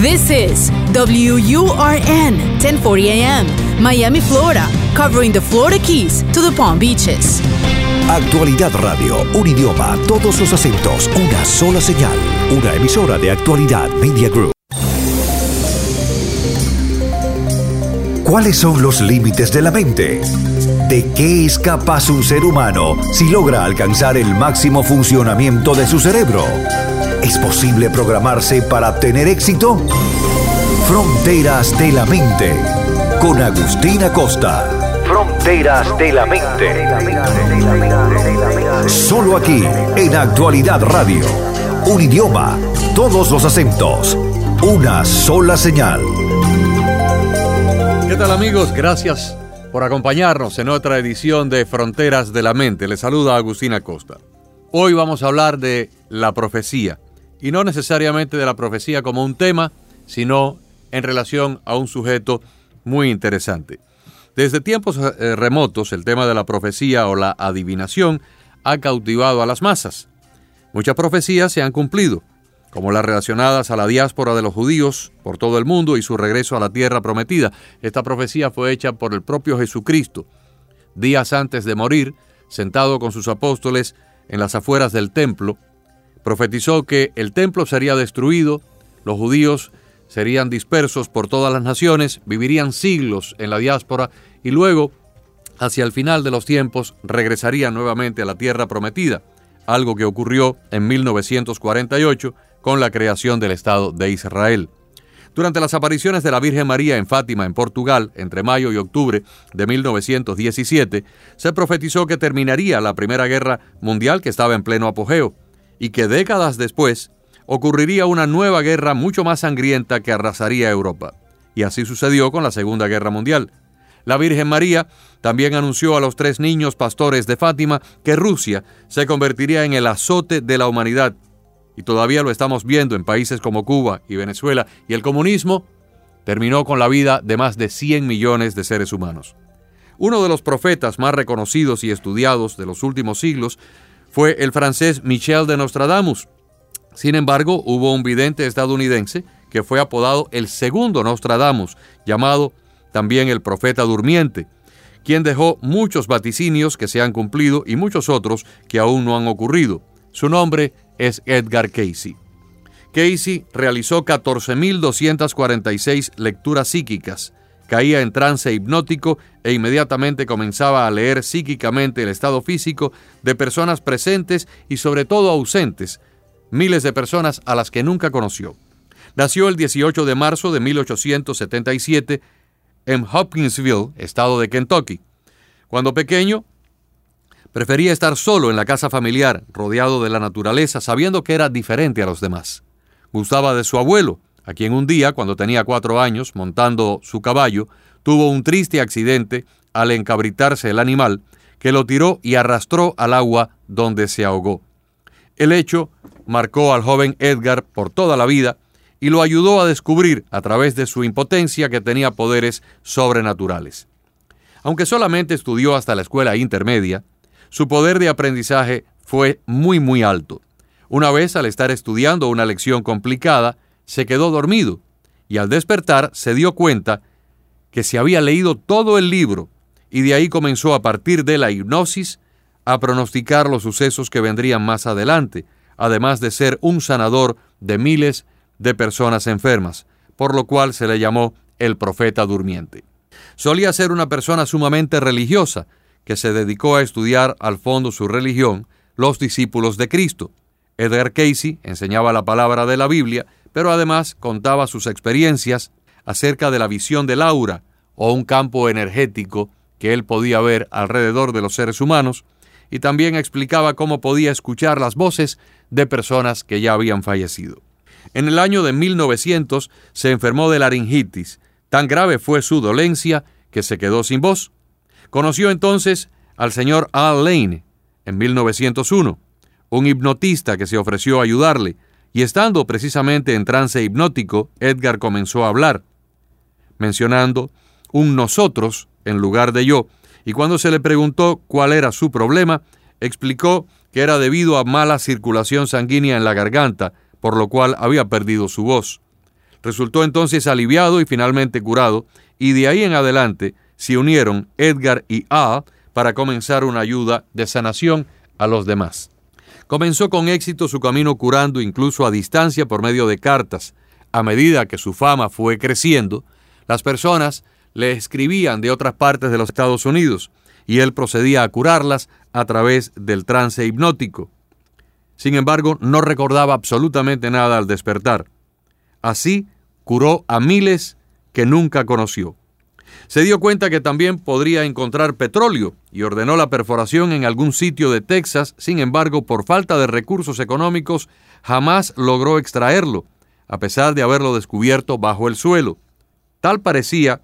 This is WURN 1040 AM, Miami, Florida, covering the Florida Keys to the Palm Beaches. Actualidad Radio, un idioma, todos los acentos, una sola señal. Una emisora de Actualidad Media Group. ¿Cuáles son los límites de la mente? ¿De qué es capaz un ser humano si logra alcanzar el máximo funcionamiento de su cerebro? ¿Es posible programarse para tener éxito? Fronteras de la Mente, con Agustina Costa. Fronteras de la Mente. Solo aquí, en Actualidad Radio. Un idioma, todos los acentos, una sola señal. ¿Qué tal amigos? Gracias por acompañarnos en otra edición de Fronteras de la Mente. Les saluda Agustina Costa. Hoy vamos a hablar de la profecía y no necesariamente de la profecía como un tema, sino en relación a un sujeto muy interesante. Desde tiempos eh, remotos, el tema de la profecía o la adivinación ha cautivado a las masas. Muchas profecías se han cumplido, como las relacionadas a la diáspora de los judíos por todo el mundo y su regreso a la tierra prometida. Esta profecía fue hecha por el propio Jesucristo. Días antes de morir, sentado con sus apóstoles en las afueras del templo, profetizó que el templo sería destruido, los judíos serían dispersos por todas las naciones, vivirían siglos en la diáspora y luego, hacia el final de los tiempos, regresarían nuevamente a la tierra prometida, algo que ocurrió en 1948 con la creación del Estado de Israel. Durante las apariciones de la Virgen María en Fátima, en Portugal, entre mayo y octubre de 1917, se profetizó que terminaría la Primera Guerra Mundial que estaba en pleno apogeo y que décadas después ocurriría una nueva guerra mucho más sangrienta que arrasaría Europa. Y así sucedió con la Segunda Guerra Mundial. La Virgen María también anunció a los tres niños pastores de Fátima que Rusia se convertiría en el azote de la humanidad. Y todavía lo estamos viendo en países como Cuba y Venezuela. Y el comunismo terminó con la vida de más de 100 millones de seres humanos. Uno de los profetas más reconocidos y estudiados de los últimos siglos fue el francés Michel de Nostradamus. Sin embargo, hubo un vidente estadounidense que fue apodado el segundo Nostradamus, llamado también el profeta durmiente, quien dejó muchos vaticinios que se han cumplido y muchos otros que aún no han ocurrido. Su nombre es Edgar Casey. Casey realizó 14.246 lecturas psíquicas, caía en trance hipnótico e inmediatamente comenzaba a leer psíquicamente el estado físico de personas presentes y sobre todo ausentes, miles de personas a las que nunca conoció. Nació el 18 de marzo de 1877 en Hopkinsville, estado de Kentucky. Cuando pequeño, prefería estar solo en la casa familiar, rodeado de la naturaleza, sabiendo que era diferente a los demás. Gustaba de su abuelo, a quien un día, cuando tenía cuatro años, montando su caballo, tuvo un triste accidente al encabritarse el animal, que lo tiró y arrastró al agua donde se ahogó. El hecho marcó al joven Edgar por toda la vida y lo ayudó a descubrir, a través de su impotencia, que tenía poderes sobrenaturales. Aunque solamente estudió hasta la escuela intermedia, su poder de aprendizaje fue muy muy alto. Una vez al estar estudiando una lección complicada, se quedó dormido y al despertar se dio cuenta que se había leído todo el libro y de ahí comenzó a partir de la hipnosis a pronosticar los sucesos que vendrían más adelante, además de ser un sanador de miles de personas enfermas, por lo cual se le llamó el profeta durmiente. Solía ser una persona sumamente religiosa, que se dedicó a estudiar al fondo su religión, los discípulos de Cristo. Edgar Casey enseñaba la palabra de la Biblia pero además contaba sus experiencias acerca de la visión del aura o un campo energético que él podía ver alrededor de los seres humanos y también explicaba cómo podía escuchar las voces de personas que ya habían fallecido. En el año de 1900 se enfermó de laringitis. Tan grave fue su dolencia que se quedó sin voz. Conoció entonces al señor Al Lane en 1901, un hipnotista que se ofreció a ayudarle y estando precisamente en trance hipnótico, Edgar comenzó a hablar, mencionando un nosotros en lugar de yo, y cuando se le preguntó cuál era su problema, explicó que era debido a mala circulación sanguínea en la garganta, por lo cual había perdido su voz. Resultó entonces aliviado y finalmente curado, y de ahí en adelante se unieron Edgar y Al para comenzar una ayuda de sanación a los demás. Comenzó con éxito su camino curando incluso a distancia por medio de cartas. A medida que su fama fue creciendo, las personas le escribían de otras partes de los Estados Unidos y él procedía a curarlas a través del trance hipnótico. Sin embargo, no recordaba absolutamente nada al despertar. Así curó a miles que nunca conoció. Se dio cuenta que también podría encontrar petróleo y ordenó la perforación en algún sitio de Texas, sin embargo, por falta de recursos económicos, jamás logró extraerlo, a pesar de haberlo descubierto bajo el suelo. Tal parecía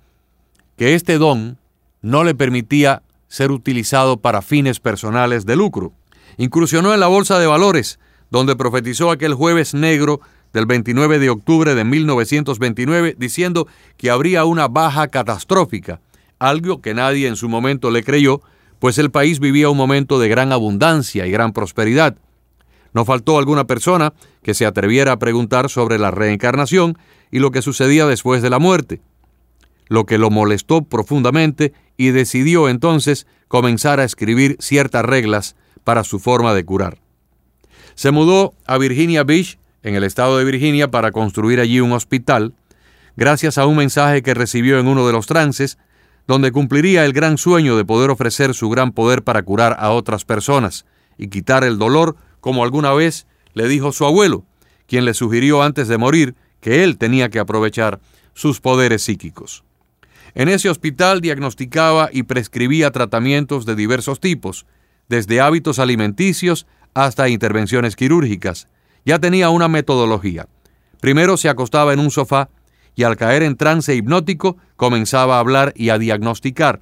que este don no le permitía ser utilizado para fines personales de lucro. Incursionó en la bolsa de valores, donde profetizó aquel jueves negro del 29 de octubre de 1929 diciendo que habría una baja catastrófica, algo que nadie en su momento le creyó, pues el país vivía un momento de gran abundancia y gran prosperidad. No faltó alguna persona que se atreviera a preguntar sobre la reencarnación y lo que sucedía después de la muerte, lo que lo molestó profundamente y decidió entonces comenzar a escribir ciertas reglas para su forma de curar. Se mudó a Virginia Beach en el estado de Virginia para construir allí un hospital, gracias a un mensaje que recibió en uno de los trances, donde cumpliría el gran sueño de poder ofrecer su gran poder para curar a otras personas y quitar el dolor, como alguna vez le dijo su abuelo, quien le sugirió antes de morir que él tenía que aprovechar sus poderes psíquicos. En ese hospital diagnosticaba y prescribía tratamientos de diversos tipos, desde hábitos alimenticios hasta intervenciones quirúrgicas, ya tenía una metodología. Primero se acostaba en un sofá y al caer en trance hipnótico comenzaba a hablar y a diagnosticar.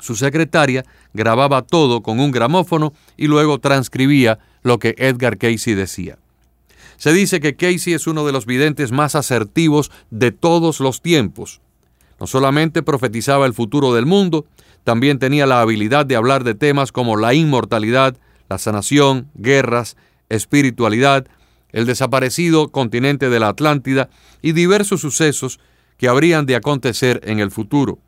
Su secretaria grababa todo con un gramófono y luego transcribía lo que Edgar Casey decía. Se dice que Casey es uno de los videntes más asertivos de todos los tiempos. No solamente profetizaba el futuro del mundo, también tenía la habilidad de hablar de temas como la inmortalidad, la sanación, guerras, espiritualidad, el desaparecido continente de la Atlántida y diversos sucesos que habrían de acontecer en el futuro.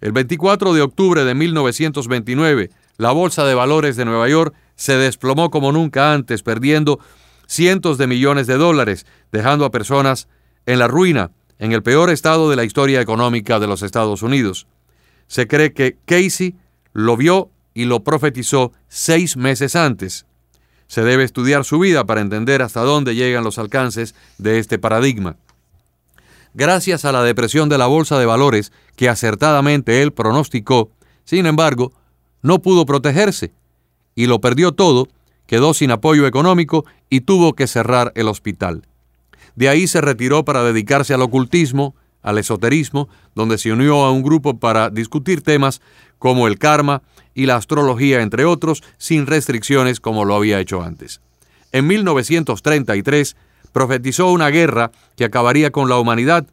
El 24 de octubre de 1929, la Bolsa de Valores de Nueva York se desplomó como nunca antes, perdiendo cientos de millones de dólares, dejando a personas en la ruina, en el peor estado de la historia económica de los Estados Unidos. Se cree que Casey lo vio y lo profetizó seis meses antes. Se debe estudiar su vida para entender hasta dónde llegan los alcances de este paradigma. Gracias a la depresión de la bolsa de valores que acertadamente él pronosticó, sin embargo, no pudo protegerse y lo perdió todo, quedó sin apoyo económico y tuvo que cerrar el hospital. De ahí se retiró para dedicarse al ocultismo, al esoterismo, donde se unió a un grupo para discutir temas como el karma y la astrología, entre otros, sin restricciones como lo había hecho antes. En 1933 profetizó una guerra que acabaría con la humanidad,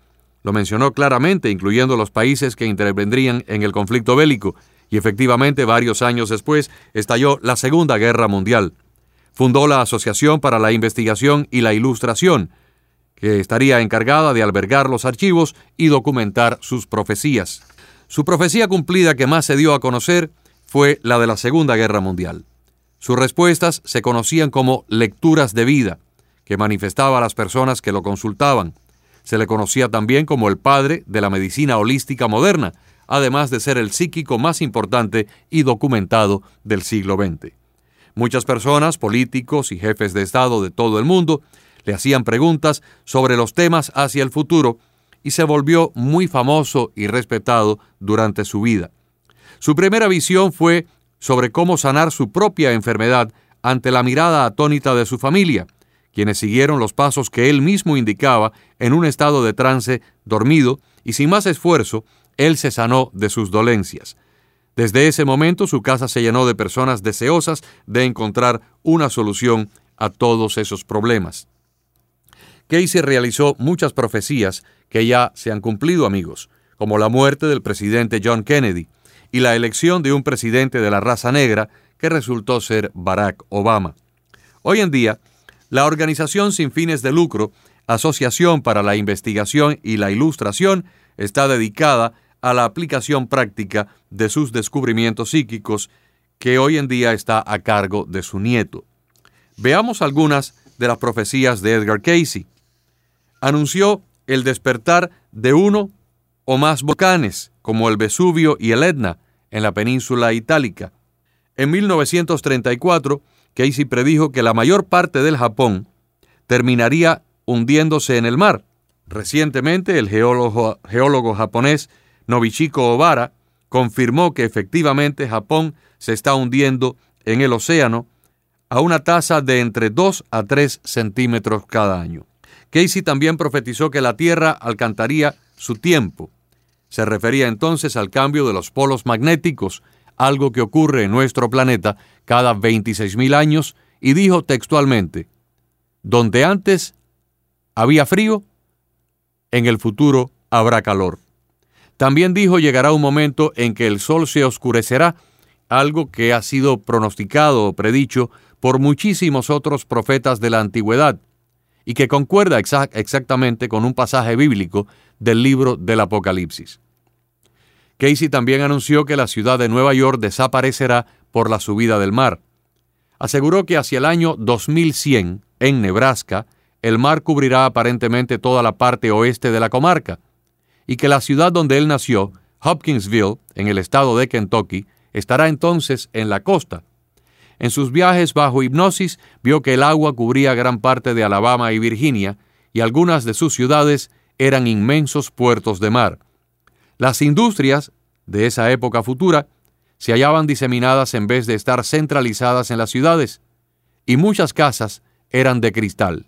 lo mencionó claramente, incluyendo los países que intervendrían en el conflicto bélico, y efectivamente varios años después estalló la Segunda Guerra Mundial. Fundó la Asociación para la Investigación y la Ilustración, que estaría encargada de albergar los archivos y documentar sus profecías. Su profecía cumplida que más se dio a conocer fue la de la Segunda Guerra Mundial. Sus respuestas se conocían como lecturas de vida, que manifestaba a las personas que lo consultaban. Se le conocía también como el padre de la medicina holística moderna, además de ser el psíquico más importante y documentado del siglo XX. Muchas personas, políticos y jefes de Estado de todo el mundo, le hacían preguntas sobre los temas hacia el futuro y se volvió muy famoso y respetado durante su vida. Su primera visión fue sobre cómo sanar su propia enfermedad ante la mirada atónita de su familia, quienes siguieron los pasos que él mismo indicaba en un estado de trance dormido y sin más esfuerzo, él se sanó de sus dolencias. Desde ese momento su casa se llenó de personas deseosas de encontrar una solución a todos esos problemas. Casey realizó muchas profecías que ya se han cumplido, amigos, como la muerte del presidente John Kennedy y la elección de un presidente de la raza negra que resultó ser Barack Obama. Hoy en día, la organización sin fines de lucro Asociación para la Investigación y la Ilustración está dedicada a la aplicación práctica de sus descubrimientos psíquicos que hoy en día está a cargo de su nieto. Veamos algunas de las profecías de Edgar Casey. Anunció el despertar de uno o más volcanes, como el Vesubio y el Etna, en la península itálica. En 1934, Casey predijo que la mayor parte del Japón terminaría hundiéndose en el mar. Recientemente, el geólogo, geólogo japonés Nobichiko Obara confirmó que efectivamente Japón se está hundiendo en el océano a una tasa de entre 2 a 3 centímetros cada año. Casey también profetizó que la Tierra alcanzaría su tiempo. Se refería entonces al cambio de los polos magnéticos, algo que ocurre en nuestro planeta cada 26.000 años, y dijo textualmente, donde antes había frío, en el futuro habrá calor. También dijo llegará un momento en que el sol se oscurecerá, algo que ha sido pronosticado o predicho por muchísimos otros profetas de la antigüedad, y que concuerda exactamente con un pasaje bíblico del libro del Apocalipsis. Casey también anunció que la ciudad de Nueva York desaparecerá por la subida del mar. Aseguró que hacia el año 2100, en Nebraska, el mar cubrirá aparentemente toda la parte oeste de la comarca, y que la ciudad donde él nació, Hopkinsville, en el estado de Kentucky, estará entonces en la costa. En sus viajes bajo hipnosis vio que el agua cubría gran parte de Alabama y Virginia, y algunas de sus ciudades eran inmensos puertos de mar. Las industrias de esa época futura se hallaban diseminadas en vez de estar centralizadas en las ciudades, y muchas casas eran de cristal.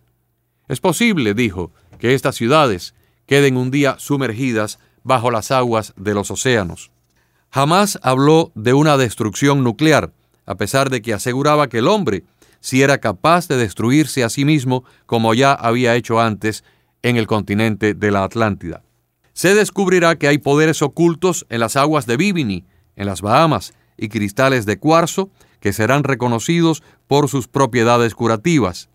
Es posible, dijo, que estas ciudades queden un día sumergidas bajo las aguas de los océanos. Jamás habló de una destrucción nuclear, a pesar de que aseguraba que el hombre si era capaz de destruirse a sí mismo como ya había hecho antes en el continente de la Atlántida. Se descubrirá que hay poderes ocultos en las aguas de Bimini, en las Bahamas, y cristales de cuarzo que serán reconocidos por sus propiedades curativas.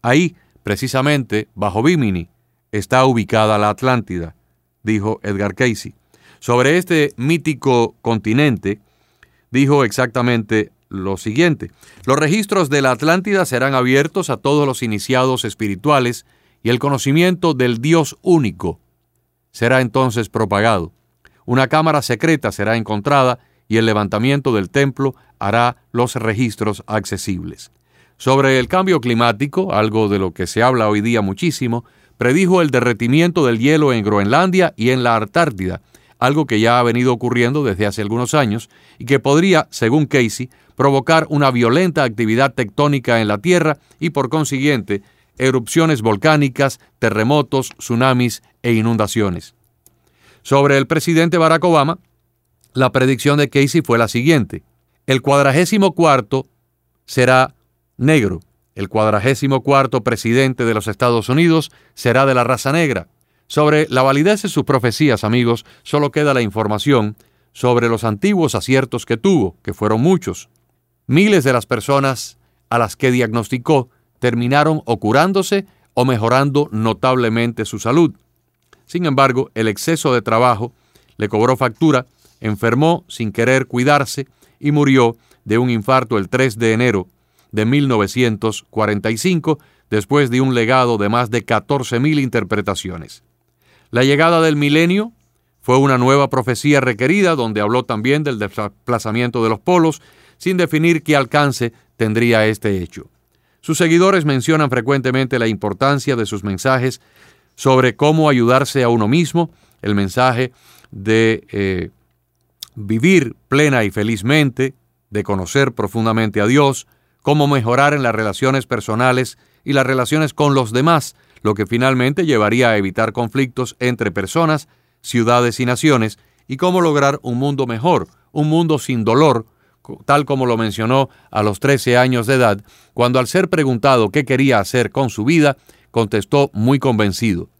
Ahí, precisamente, bajo Bimini, está ubicada la Atlántida, dijo Edgar Casey. Sobre este mítico continente, dijo exactamente lo siguiente. Los registros de la Atlántida serán abiertos a todos los iniciados espirituales y el conocimiento del Dios único será entonces propagado. Una cámara secreta será encontrada y el levantamiento del templo hará los registros accesibles. Sobre el cambio climático, algo de lo que se habla hoy día muchísimo, predijo el derretimiento del hielo en Groenlandia y en la Antártida, algo que ya ha venido ocurriendo desde hace algunos años y que podría, según Casey, provocar una violenta actividad tectónica en la Tierra y por consiguiente erupciones volcánicas, terremotos, tsunamis e inundaciones. Sobre el presidente Barack Obama, la predicción de Casey fue la siguiente. El cuadragésimo cuarto será negro el cuadragésimo cuarto presidente de los Estados Unidos será de la raza negra. Sobre la validez de sus profecías, amigos, solo queda la información sobre los antiguos aciertos que tuvo, que fueron muchos. Miles de las personas a las que diagnosticó terminaron o curándose o mejorando notablemente su salud. Sin embargo, el exceso de trabajo le cobró factura, enfermó sin querer cuidarse y murió de un infarto el 3 de enero de 1945, después de un legado de más de 14.000 interpretaciones. La llegada del milenio fue una nueva profecía requerida donde habló también del desplazamiento de los polos, sin definir qué alcance tendría este hecho. Sus seguidores mencionan frecuentemente la importancia de sus mensajes sobre cómo ayudarse a uno mismo, el mensaje de eh, vivir plena y felizmente, de conocer profundamente a Dios, cómo mejorar en las relaciones personales y las relaciones con los demás, lo que finalmente llevaría a evitar conflictos entre personas, ciudades y naciones, y cómo lograr un mundo mejor, un mundo sin dolor, tal como lo mencionó a los 13 años de edad, cuando al ser preguntado qué quería hacer con su vida, contestó muy convencido,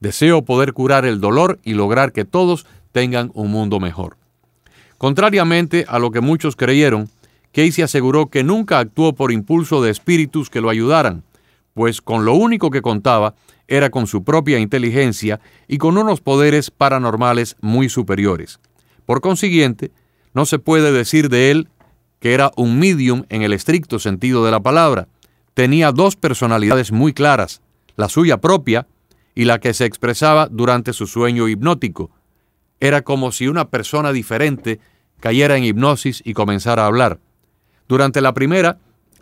deseo poder curar el dolor y lograr que todos tengan un mundo mejor. Contrariamente a lo que muchos creyeron, Casey aseguró que nunca actuó por impulso de espíritus que lo ayudaran, pues con lo único que contaba era con su propia inteligencia y con unos poderes paranormales muy superiores. Por consiguiente, no se puede decir de él que era un medium en el estricto sentido de la palabra. Tenía dos personalidades muy claras, la suya propia y la que se expresaba durante su sueño hipnótico. Era como si una persona diferente cayera en hipnosis y comenzara a hablar. Durante la primera,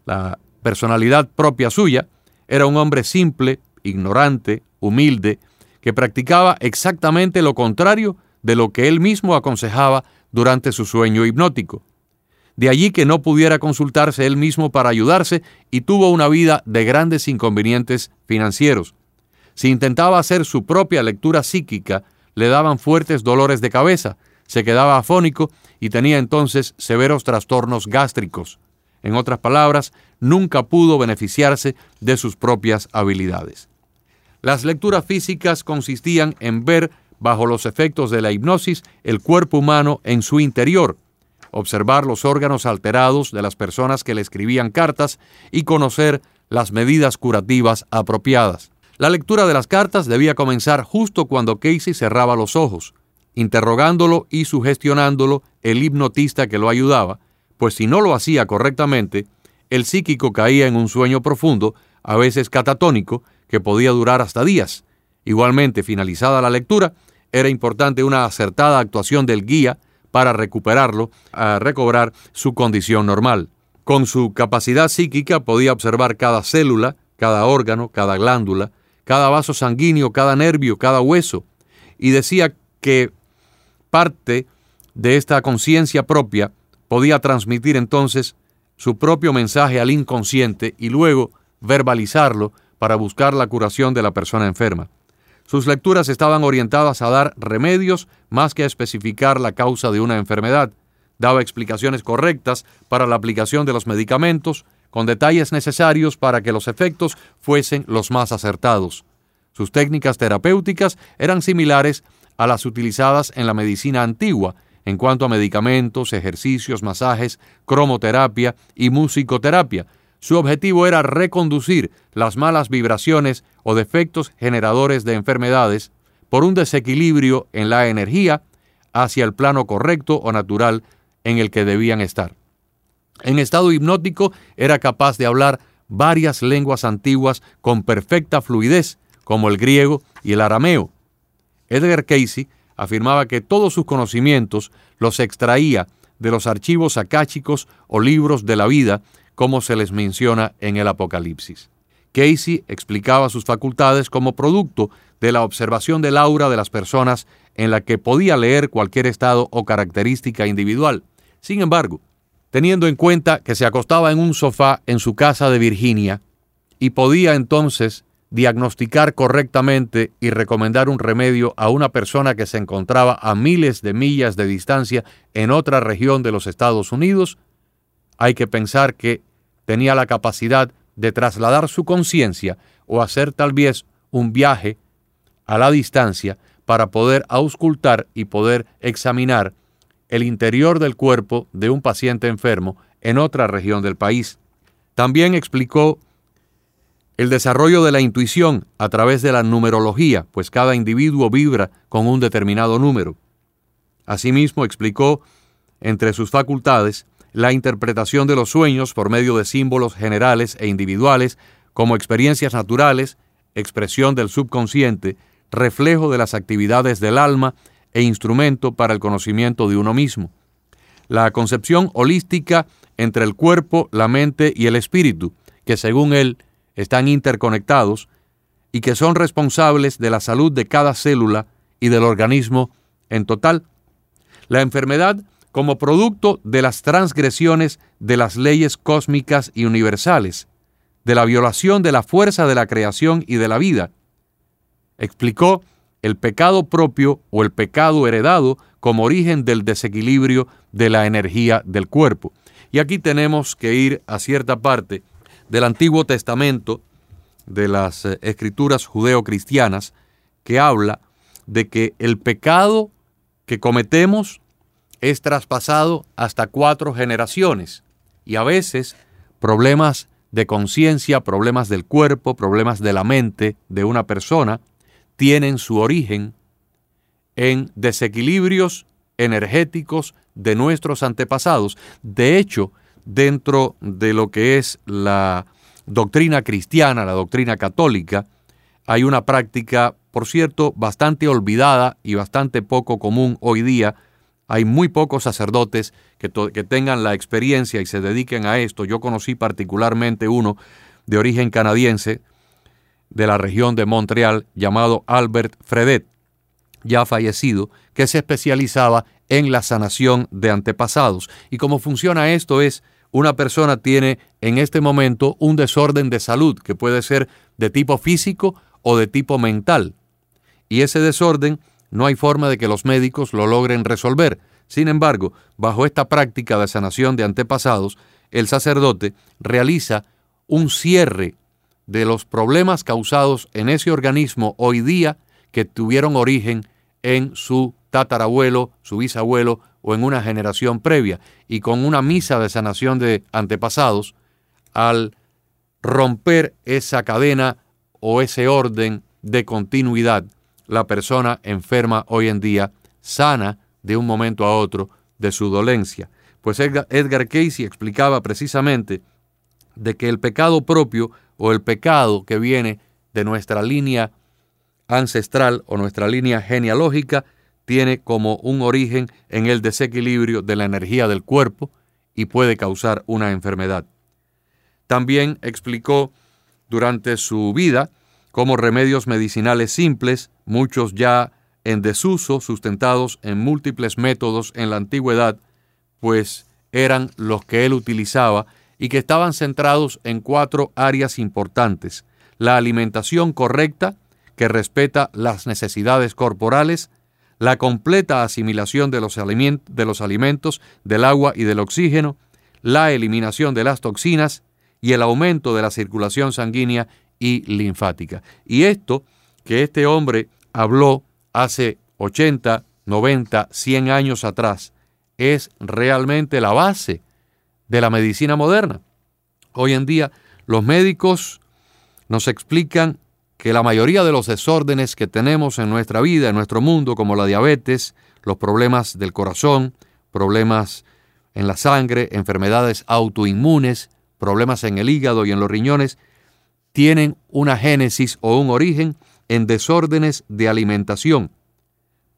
la personalidad propia suya era un hombre simple, ignorante, humilde, que practicaba exactamente lo contrario de lo que él mismo aconsejaba durante su sueño hipnótico. De allí que no pudiera consultarse él mismo para ayudarse y tuvo una vida de grandes inconvenientes financieros. Si intentaba hacer su propia lectura psíquica, le daban fuertes dolores de cabeza, se quedaba afónico y tenía entonces severos trastornos gástricos. En otras palabras, nunca pudo beneficiarse de sus propias habilidades. Las lecturas físicas consistían en ver, bajo los efectos de la hipnosis, el cuerpo humano en su interior, observar los órganos alterados de las personas que le escribían cartas y conocer las medidas curativas apropiadas. La lectura de las cartas debía comenzar justo cuando Casey cerraba los ojos, interrogándolo y sugestionándolo el hipnotista que lo ayudaba, pues si no lo hacía correctamente, el psíquico caía en un sueño profundo, a veces catatónico, que podía durar hasta días. Igualmente, finalizada la lectura, era importante una acertada actuación del guía para recuperarlo, a recobrar su condición normal. Con su capacidad psíquica podía observar cada célula, cada órgano, cada glándula, cada vaso sanguíneo, cada nervio, cada hueso, y decía que parte de esta conciencia propia podía transmitir entonces su propio mensaje al inconsciente y luego verbalizarlo para buscar la curación de la persona enferma. Sus lecturas estaban orientadas a dar remedios más que a especificar la causa de una enfermedad. Daba explicaciones correctas para la aplicación de los medicamentos, con detalles necesarios para que los efectos fuesen los más acertados. Sus técnicas terapéuticas eran similares a las utilizadas en la medicina antigua en cuanto a medicamentos, ejercicios, masajes, cromoterapia y musicoterapia. Su objetivo era reconducir las malas vibraciones o defectos generadores de enfermedades por un desequilibrio en la energía hacia el plano correcto o natural en el que debían estar. En estado hipnótico era capaz de hablar varias lenguas antiguas con perfecta fluidez, como el griego y el arameo. Edgar Casey afirmaba que todos sus conocimientos los extraía de los archivos akáshicos o libros de la vida, como se les menciona en el Apocalipsis. Casey explicaba sus facultades como producto de la observación del aura de las personas en la que podía leer cualquier estado o característica individual. Sin embargo, teniendo en cuenta que se acostaba en un sofá en su casa de Virginia y podía entonces diagnosticar correctamente y recomendar un remedio a una persona que se encontraba a miles de millas de distancia en otra región de los Estados Unidos, hay que pensar que tenía la capacidad de trasladar su conciencia o hacer tal vez un viaje a la distancia para poder auscultar y poder examinar el interior del cuerpo de un paciente enfermo en otra región del país. También explicó el desarrollo de la intuición a través de la numerología, pues cada individuo vibra con un determinado número. Asimismo, explicó, entre sus facultades, la interpretación de los sueños por medio de símbolos generales e individuales como experiencias naturales, expresión del subconsciente, reflejo de las actividades del alma e instrumento para el conocimiento de uno mismo. La concepción holística entre el cuerpo, la mente y el espíritu, que según él están interconectados y que son responsables de la salud de cada célula y del organismo en total. La enfermedad como producto de las transgresiones de las leyes cósmicas y universales, de la violación de la fuerza de la creación y de la vida. Explicó el pecado propio o el pecado heredado como origen del desequilibrio de la energía del cuerpo. Y aquí tenemos que ir a cierta parte del Antiguo Testamento, de las eh, escrituras judeocristianas, que habla de que el pecado que cometemos es traspasado hasta cuatro generaciones y a veces problemas de conciencia, problemas del cuerpo, problemas de la mente de una persona, tienen su origen en desequilibrios energéticos de nuestros antepasados. De hecho, dentro de lo que es la doctrina cristiana, la doctrina católica, hay una práctica, por cierto, bastante olvidada y bastante poco común hoy día. Hay muy pocos sacerdotes que, que tengan la experiencia y se dediquen a esto. Yo conocí particularmente uno de origen canadiense, de la región de Montreal, llamado Albert Fredet, ya fallecido, que se especializaba en la sanación de antepasados. Y cómo funciona esto es, una persona tiene en este momento un desorden de salud que puede ser de tipo físico o de tipo mental. Y ese desorden no hay forma de que los médicos lo logren resolver. Sin embargo, bajo esta práctica de sanación de antepasados, el sacerdote realiza un cierre de los problemas causados en ese organismo hoy día que tuvieron origen en su tatarabuelo, su bisabuelo o en una generación previa, y con una misa de sanación de antepasados, al romper esa cadena o ese orden de continuidad, la persona enferma hoy en día sana de un momento a otro de su dolencia. Pues Edgar, Casey explicaba precisamente de que el pecado propio o el pecado que viene de nuestra línea ancestral o nuestra línea genealógica tiene como un origen en el desequilibrio de la energía del cuerpo y puede causar una enfermedad. También explicó durante su vida cómo remedios medicinales simples, muchos ya en desuso, sustentados en múltiples métodos en la antigüedad, pues eran los que él utilizaba y que estaban centrados en cuatro áreas importantes. La alimentación correcta, que respeta las necesidades corporales, la completa asimilación de los, de los alimentos, del agua y del oxígeno, la eliminación de las toxinas y el aumento de la circulación sanguínea y linfática. Y esto que este hombre habló hace 80, 90, 100 años atrás es realmente la base de la medicina moderna. Hoy en día los médicos nos explican que la mayoría de los desórdenes que tenemos en nuestra vida, en nuestro mundo, como la diabetes, los problemas del corazón, problemas en la sangre, enfermedades autoinmunes, problemas en el hígado y en los riñones, tienen una génesis o un origen en desórdenes de alimentación,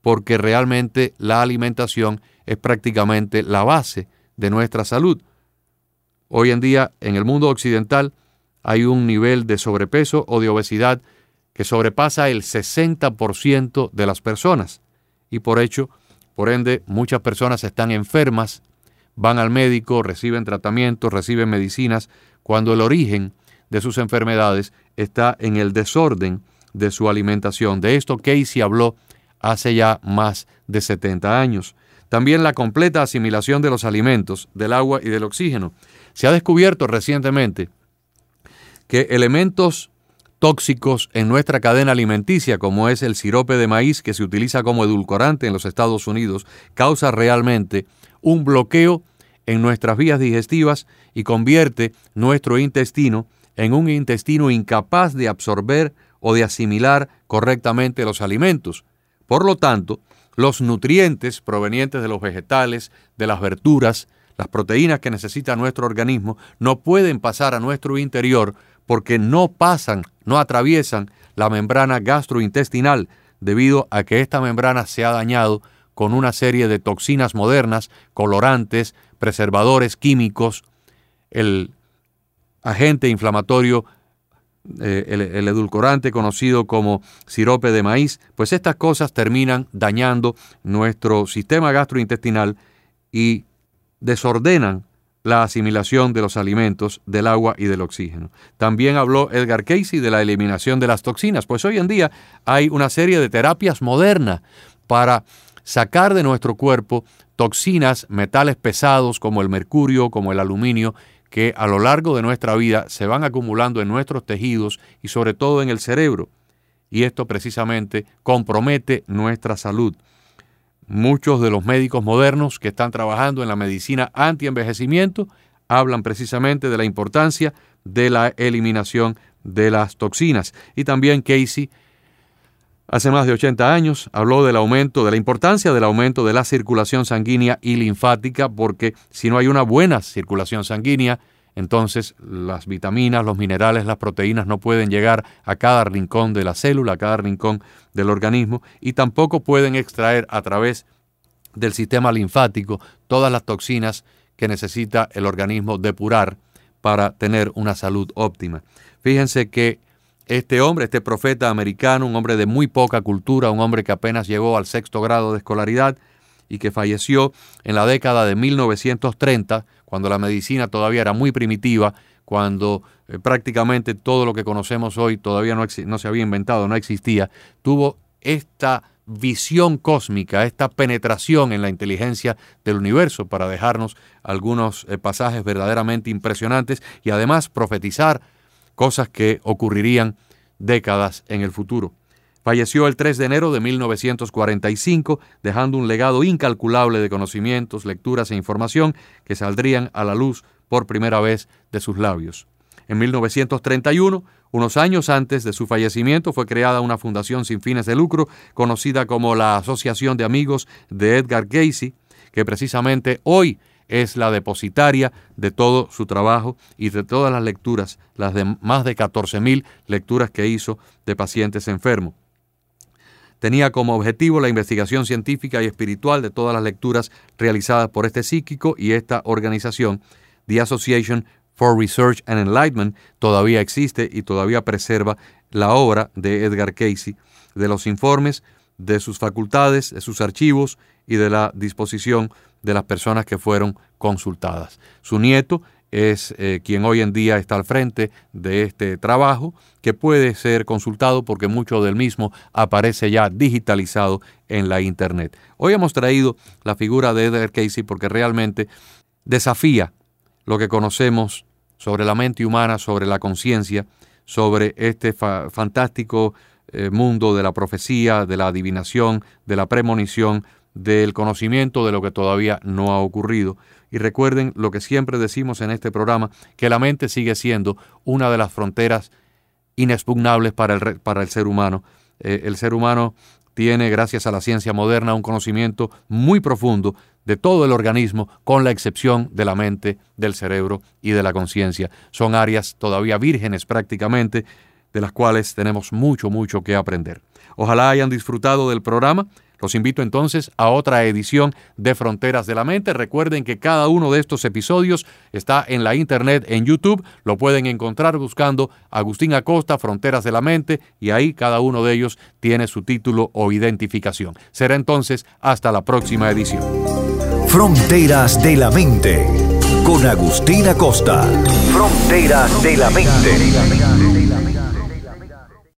porque realmente la alimentación es prácticamente la base de nuestra salud. Hoy en día en el mundo occidental hay un nivel de sobrepeso o de obesidad que sobrepasa el 60% de las personas. Y por hecho, por ende, muchas personas están enfermas, van al médico, reciben tratamientos, reciben medicinas, cuando el origen de sus enfermedades está en el desorden de su alimentación. De esto Casey habló hace ya más de 70 años. También la completa asimilación de los alimentos, del agua y del oxígeno. Se ha descubierto recientemente que elementos tóxicos en nuestra cadena alimenticia, como es el sirope de maíz que se utiliza como edulcorante en los Estados Unidos, causa realmente un bloqueo en nuestras vías digestivas y convierte nuestro intestino en un intestino incapaz de absorber o de asimilar correctamente los alimentos. Por lo tanto, los nutrientes provenientes de los vegetales, de las verduras, las proteínas que necesita nuestro organismo, no pueden pasar a nuestro interior porque no pasan, no atraviesan la membrana gastrointestinal debido a que esta membrana se ha dañado con una serie de toxinas modernas, colorantes, preservadores químicos, el agente inflamatorio, eh, el, el, edulcorante conocido como sirope de maíz, pues estas cosas terminan dañando nuestro sistema gastrointestinal y desordenan la asimilación de los alimentos, del agua y del oxígeno. También habló Edgar Casey de la eliminación de las toxinas, pues hoy en día hay una serie de terapias modernas para sacar de nuestro cuerpo toxinas, metales pesados como el mercurio, como el aluminio, que a lo largo de nuestra vida se van acumulando en nuestros tejidos y sobre todo en el cerebro. Y esto precisamente compromete nuestra salud. Muchos de los médicos modernos que están trabajando en la medicina anti-envejecimiento hablan precisamente de la importancia de la eliminación de las toxinas. Y también Casey, hace más de 80 años, habló del aumento, de la importancia del aumento de la circulación sanguínea y linfática, porque si no hay una buena circulación sanguínea, entonces las vitaminas, los minerales, las proteínas no pueden llegar a cada rincón de la célula, a cada rincón del organismo, y tampoco pueden extraer a través del sistema linfático todas las toxinas que necesita el organismo depurar para tener una salud óptima. Fíjense que este hombre, este profeta americano, un hombre de muy poca cultura, un hombre que apenas llegó al sexto grado de escolaridad y que falleció en la década de 1930, cuando la medicina todavía era muy primitiva, cuando eh, prácticamente todo lo que conocemos hoy todavía no, se había inventado, no existía, tuvo esta visión cósmica, esta penetración en la inteligencia del universo para dejarnos algunos eh, pasajes verdaderamente impresionantes y además profetizar cosas que ocurrirían décadas en el futuro. Falleció el 3 de enero de 1945, dejando un legado incalculable de conocimientos, lecturas e información que saldrían a la luz por primera vez de sus labios. En 1931 unos años antes de su fallecimiento fue creada una fundación sin fines de lucro conocida como la Asociación de Amigos de Edgar Casey, que precisamente hoy es la depositaria de todo su trabajo y de todas las lecturas, las de más de 14.000 lecturas que hizo de pacientes enfermos. Tenía como objetivo la investigación científica y espiritual de todas las lecturas realizadas por este psíquico y esta organización, The Association for Research and Enlightenment todavía existe y todavía preserva la obra de Edgar Casey, de los informes, de sus facultades, de sus archivos y de la disposición de las personas que fueron consultadas. Su nieto es eh, quien hoy en día está al frente de este trabajo, que puede ser consultado porque mucho del mismo aparece ya digitalizado en la Internet. Hoy hemos traído la figura de Edgar Casey porque realmente desafía lo que conocemos sobre la mente humana, sobre la conciencia, sobre este fantástico eh, mundo de la profecía, de la adivinación, de la premonición, del conocimiento de lo que todavía no ha ocurrido. Y recuerden lo que siempre decimos en este programa, que la mente sigue siendo una de las fronteras inexpugnables para el, para el ser humano. Eh, el ser humano tiene, gracias a la ciencia moderna, un conocimiento muy profundo de todo el organismo, con la excepción de la mente, del cerebro y de la conciencia. Son áreas todavía vírgenes prácticamente, de las cuales tenemos mucho, mucho que aprender. Ojalá hayan disfrutado del programa. Los invito entonces a otra edición de Fronteras de la Mente. Recuerden que cada uno de estos episodios está en la internet, en YouTube. Lo pueden encontrar buscando Agustín Acosta, Fronteras de la Mente, y ahí cada uno de ellos tiene su título o identificación. Será entonces hasta la próxima edición. Fronteras de la Mente con Agustín Acosta. Fronteras de la Mente.